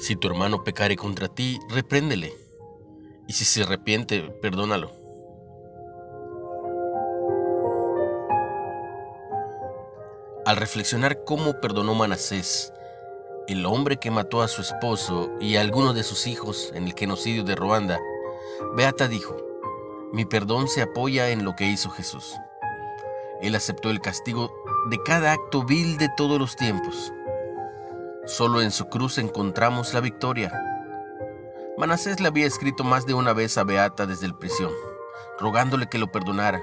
Si tu hermano pecare contra ti, repréndele, y si se arrepiente, perdónalo. Al reflexionar cómo perdonó Manasés, el hombre que mató a su esposo y a algunos de sus hijos en el genocidio de Ruanda, Beata dijo, mi perdón se apoya en lo que hizo Jesús. Él aceptó el castigo de cada acto vil de todos los tiempos. Solo en su cruz encontramos la victoria. Manasés le había escrito más de una vez a Beata desde el prisión, rogándole que lo perdonara,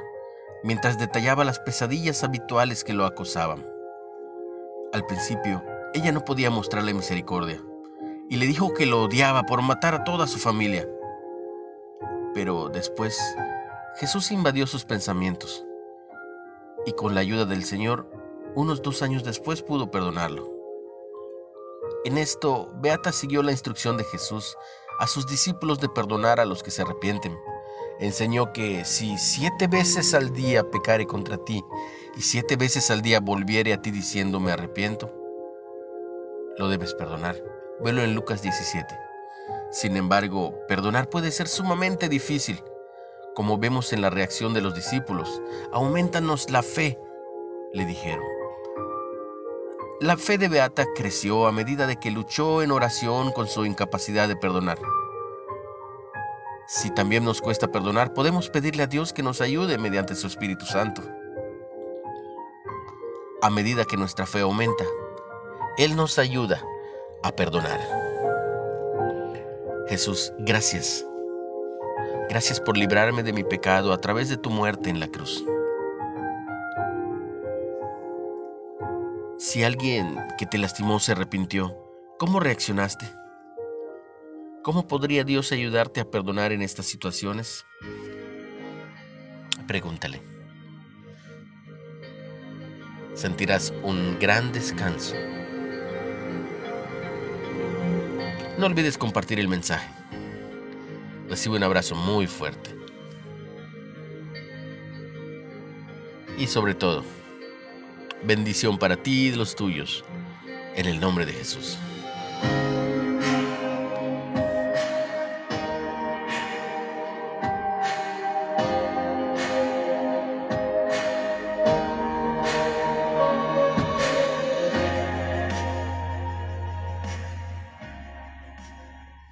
mientras detallaba las pesadillas habituales que lo acosaban. Al principio, ella no podía mostrarle misericordia, y le dijo que lo odiaba por matar a toda su familia. Pero después, Jesús invadió sus pensamientos, y con la ayuda del Señor, unos dos años después pudo perdonarlo. En esto, Beata siguió la instrucción de Jesús a sus discípulos de perdonar a los que se arrepienten enseñó que si siete veces al día pecare contra ti y siete veces al día volviere a ti diciendo me arrepiento, lo debes perdonar. Velo en Lucas 17. Sin embargo, perdonar puede ser sumamente difícil. Como vemos en la reacción de los discípulos, aumentanos la fe, le dijeron. La fe de Beata creció a medida de que luchó en oración con su incapacidad de perdonar. Si también nos cuesta perdonar, podemos pedirle a Dios que nos ayude mediante su Espíritu Santo. A medida que nuestra fe aumenta, Él nos ayuda a perdonar. Jesús, gracias. Gracias por librarme de mi pecado a través de tu muerte en la cruz. Si alguien que te lastimó se arrepintió, ¿cómo reaccionaste? ¿Cómo podría Dios ayudarte a perdonar en estas situaciones? Pregúntale. Sentirás un gran descanso. No olvides compartir el mensaje. Recibe un abrazo muy fuerte. Y sobre todo, bendición para ti y los tuyos, en el nombre de Jesús.